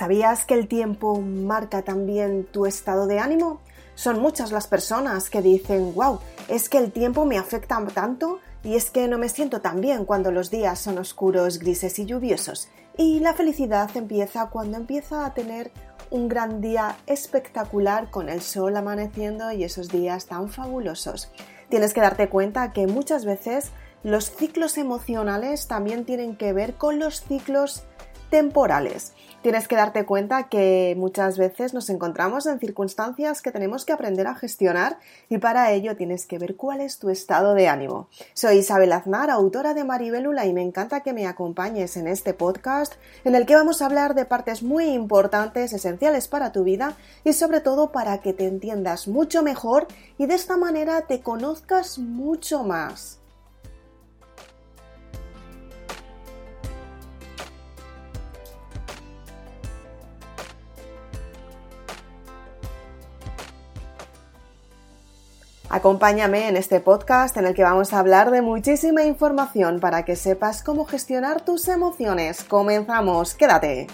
¿Sabías que el tiempo marca también tu estado de ánimo? Son muchas las personas que dicen, wow, es que el tiempo me afecta tanto y es que no me siento tan bien cuando los días son oscuros, grises y lluviosos. Y la felicidad empieza cuando empieza a tener un gran día espectacular con el sol amaneciendo y esos días tan fabulosos. Tienes que darte cuenta que muchas veces los ciclos emocionales también tienen que ver con los ciclos temporales. Tienes que darte cuenta que muchas veces nos encontramos en circunstancias que tenemos que aprender a gestionar y para ello tienes que ver cuál es tu estado de ánimo. Soy Isabel Aznar, autora de Maribelula y me encanta que me acompañes en este podcast en el que vamos a hablar de partes muy importantes, esenciales para tu vida y sobre todo para que te entiendas mucho mejor y de esta manera te conozcas mucho más. Acompáñame en este podcast en el que vamos a hablar de muchísima información para que sepas cómo gestionar tus emociones. Comenzamos, quédate.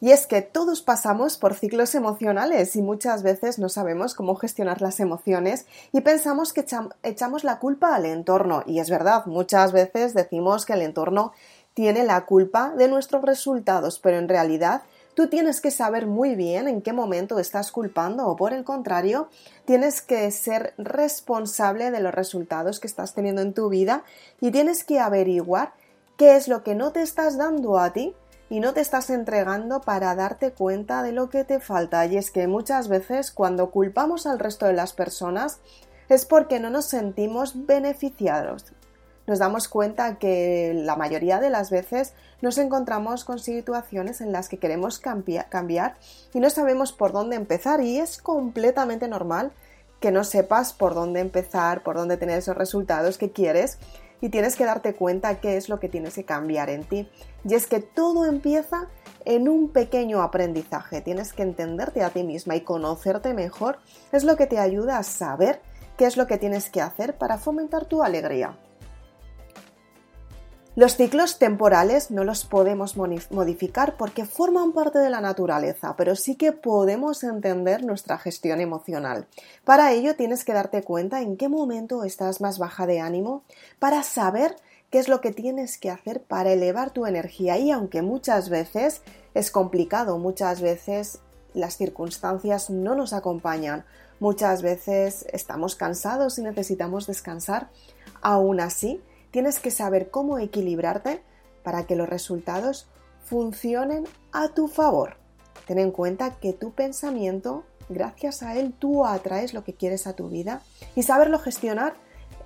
Y es que todos pasamos por ciclos emocionales y muchas veces no sabemos cómo gestionar las emociones y pensamos que echamos la culpa al entorno. Y es verdad, muchas veces decimos que el entorno tiene la culpa de nuestros resultados, pero en realidad tú tienes que saber muy bien en qué momento estás culpando o por el contrario, tienes que ser responsable de los resultados que estás teniendo en tu vida y tienes que averiguar qué es lo que no te estás dando a ti y no te estás entregando para darte cuenta de lo que te falta. Y es que muchas veces cuando culpamos al resto de las personas es porque no nos sentimos beneficiados. Nos damos cuenta que la mayoría de las veces nos encontramos con situaciones en las que queremos cambiar y no sabemos por dónde empezar y es completamente normal que no sepas por dónde empezar, por dónde tener esos resultados que quieres y tienes que darte cuenta qué es lo que tienes que cambiar en ti. Y es que todo empieza en un pequeño aprendizaje. Tienes que entenderte a ti misma y conocerte mejor. Es lo que te ayuda a saber qué es lo que tienes que hacer para fomentar tu alegría. Los ciclos temporales no los podemos modificar porque forman parte de la naturaleza, pero sí que podemos entender nuestra gestión emocional. Para ello tienes que darte cuenta en qué momento estás más baja de ánimo para saber qué es lo que tienes que hacer para elevar tu energía y aunque muchas veces es complicado, muchas veces las circunstancias no nos acompañan, muchas veces estamos cansados y necesitamos descansar, aún así tienes que saber cómo equilibrarte para que los resultados funcionen a tu favor. Ten en cuenta que tu pensamiento, gracias a él, tú atraes lo que quieres a tu vida y saberlo gestionar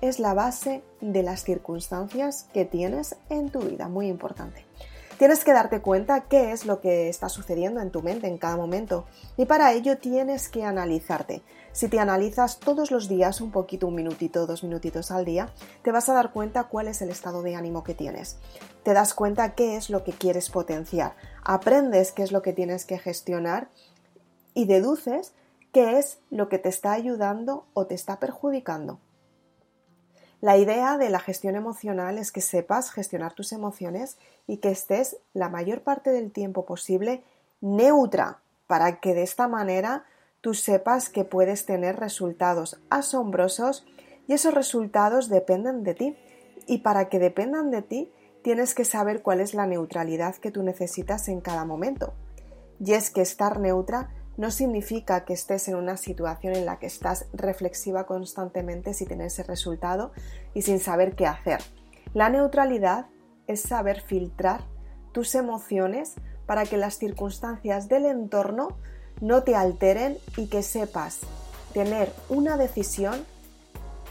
es la base de las circunstancias que tienes en tu vida, muy importante. Tienes que darte cuenta qué es lo que está sucediendo en tu mente en cada momento y para ello tienes que analizarte. Si te analizas todos los días un poquito, un minutito, dos minutitos al día, te vas a dar cuenta cuál es el estado de ánimo que tienes. Te das cuenta qué es lo que quieres potenciar. Aprendes qué es lo que tienes que gestionar y deduces qué es lo que te está ayudando o te está perjudicando. La idea de la gestión emocional es que sepas gestionar tus emociones y que estés la mayor parte del tiempo posible neutra para que de esta manera tú sepas que puedes tener resultados asombrosos y esos resultados dependen de ti. Y para que dependan de ti, tienes que saber cuál es la neutralidad que tú necesitas en cada momento. Y es que estar neutra no significa que estés en una situación en la que estás reflexiva constantemente sin tener ese resultado y sin saber qué hacer. La neutralidad es saber filtrar tus emociones para que las circunstancias del entorno no te alteren y que sepas tener una decisión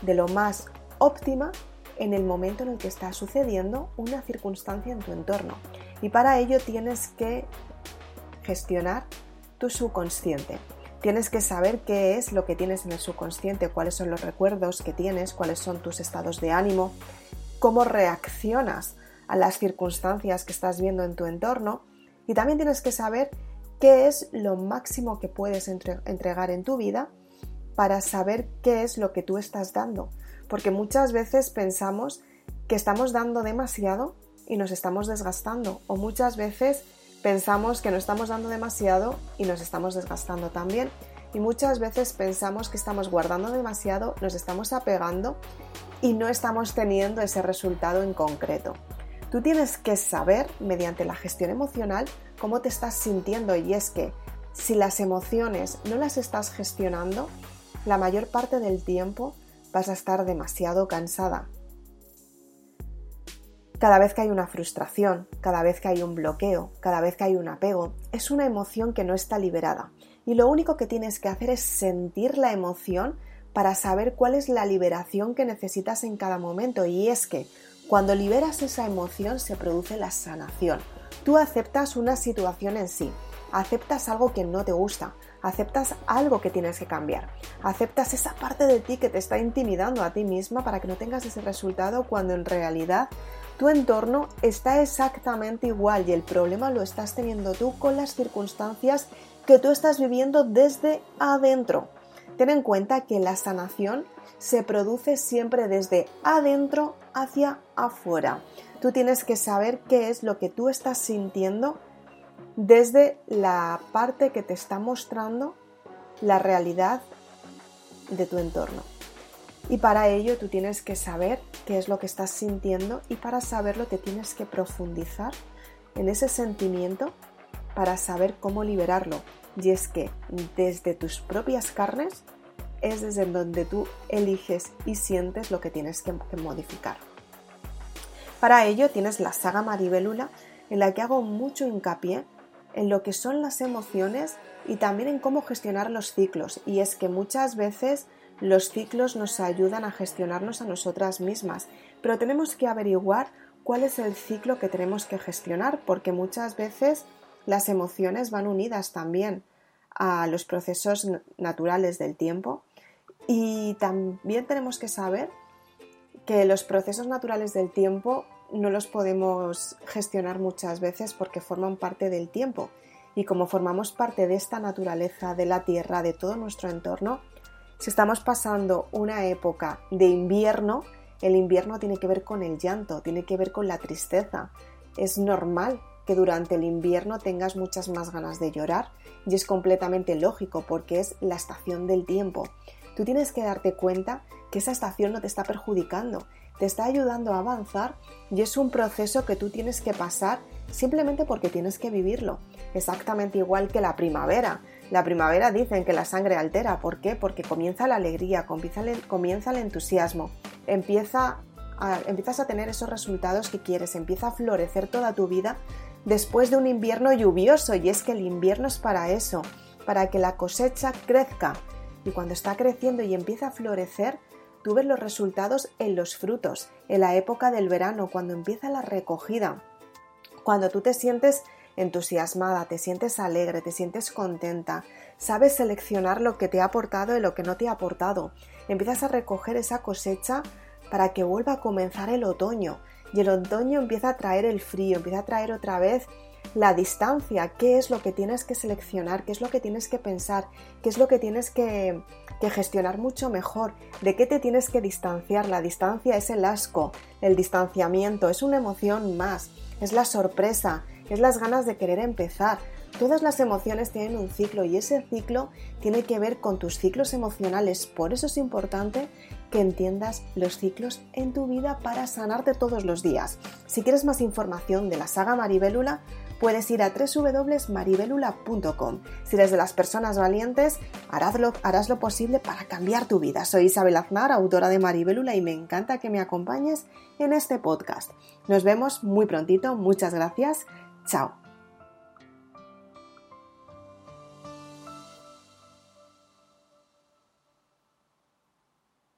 de lo más óptima en el momento en el que está sucediendo una circunstancia en tu entorno. Y para ello tienes que gestionar tu subconsciente. Tienes que saber qué es lo que tienes en el subconsciente, cuáles son los recuerdos que tienes, cuáles son tus estados de ánimo, cómo reaccionas a las circunstancias que estás viendo en tu entorno Y también tienes que saber qué es lo máximo que puedes entregar en tu vida para saber qué es lo que tú estás dando. Porque muchas veces pensamos que estamos dando demasiado y nos estamos desgastando. O muchas veces pensamos que no estamos dando demasiado y nos estamos desgastando también. Y muchas veces pensamos que estamos guardando demasiado, nos estamos apegando y no estamos teniendo ese resultado en concreto. Tú tienes que saber, mediante la gestión emocional, cómo te estás sintiendo y es que si las emociones no las estás gestionando, la mayor parte del tiempo vas a estar demasiado cansada. Cada vez que hay una frustración, cada vez que hay un bloqueo, cada vez que hay un apego, es una emoción que no está liberada. Y lo único que tienes que hacer es sentir la emoción para saber cuál es la liberación que necesitas en cada momento. Y es que cuando liberas esa emoción se produce la sanación. Tú aceptas una situación en sí, aceptas algo que no te gusta, aceptas algo que tienes que cambiar, aceptas esa parte de ti que te está intimidando a ti misma para que no tengas ese resultado cuando en realidad tu entorno está exactamente igual y el problema lo estás teniendo tú con las circunstancias que tú estás viviendo desde adentro. Ten en cuenta que la sanación se produce siempre desde adentro hacia afuera. Tú tienes que saber qué es lo que tú estás sintiendo desde la parte que te está mostrando la realidad de tu entorno. Y para ello tú tienes que saber qué es lo que estás sintiendo y para saberlo te tienes que profundizar en ese sentimiento para saber cómo liberarlo. Y es que desde tus propias carnes es desde donde tú eliges y sientes lo que tienes que, modificar. Para ello tienes la saga Maribelula en la que hago mucho hincapié en lo que son las emociones y también en cómo gestionar los ciclos. Y es que muchas veces los ciclos nos ayudan a gestionarnos a nosotras mismas, pero tenemos que averiguar cuál es el ciclo que tenemos que gestionar, porque muchas veces las emociones van unidas también a los procesos naturales del tiempo y también tenemos que saber que los procesos naturales del tiempo no los podemos gestionar muchas veces porque forman parte del tiempo. Y como formamos parte de esta naturaleza, de la Tierra, de todo nuestro entorno, si estamos pasando una época de invierno, el invierno tiene que ver con el llanto, tiene que ver con la tristeza. Es normal que durante el invierno tengas muchas más ganas de llorar y es completamente lógico porque es la estación del tiempo. Tú tienes que darte cuenta que esa estación no te está perjudicando, te está ayudando a avanzar y es un proceso que tú tienes que pasar simplemente porque tienes que vivirlo. Exactamente igual que la primavera. La primavera dicen que la sangre altera. ¿Por qué? Porque comienza la alegría, comienza el, entusiasmo, empieza empiezas a tener esos resultados que quieres, empieza a florecer toda tu vida después de un invierno lluvioso y es que el invierno es para eso, para que la cosecha crezca, y cuando está creciendo y empieza a florecer, tú ves los resultados en los frutos, en la época del verano, cuando empieza la recogida, cuando tú te sientes entusiasmada, te sientes alegre, te sientes contenta, sabes seleccionar lo que te ha aportado y lo que no te ha aportado, empiezas a recoger esa cosecha para que vuelva a comenzar el otoño y el otoño empieza a traer el frío, empieza a traer otra vez la distancia, qué es lo que tienes que seleccionar, qué es lo que tienes que pensar, qué es lo que tienes que, gestionar mucho mejor, de qué te tienes que distanciar. La distancia es el asco, el distanciamiento, es una emoción más, es la sorpresa, es las ganas de querer empezar. Todas las emociones tienen un ciclo y ese ciclo tiene que ver con tus ciclos emocionales. Por eso es importante que entiendas los ciclos en tu vida para sanarte todos los días. Si quieres más información de la saga Maribélula, puedes ir a www.maribelula.com. Si eres de las personas valientes, harás lo, harás lo posible para cambiar tu vida. Soy Isabel Aznar, autora de Maribelula, y me encanta que me acompañes en este podcast. Nos vemos muy prontito. Muchas gracias. Chao.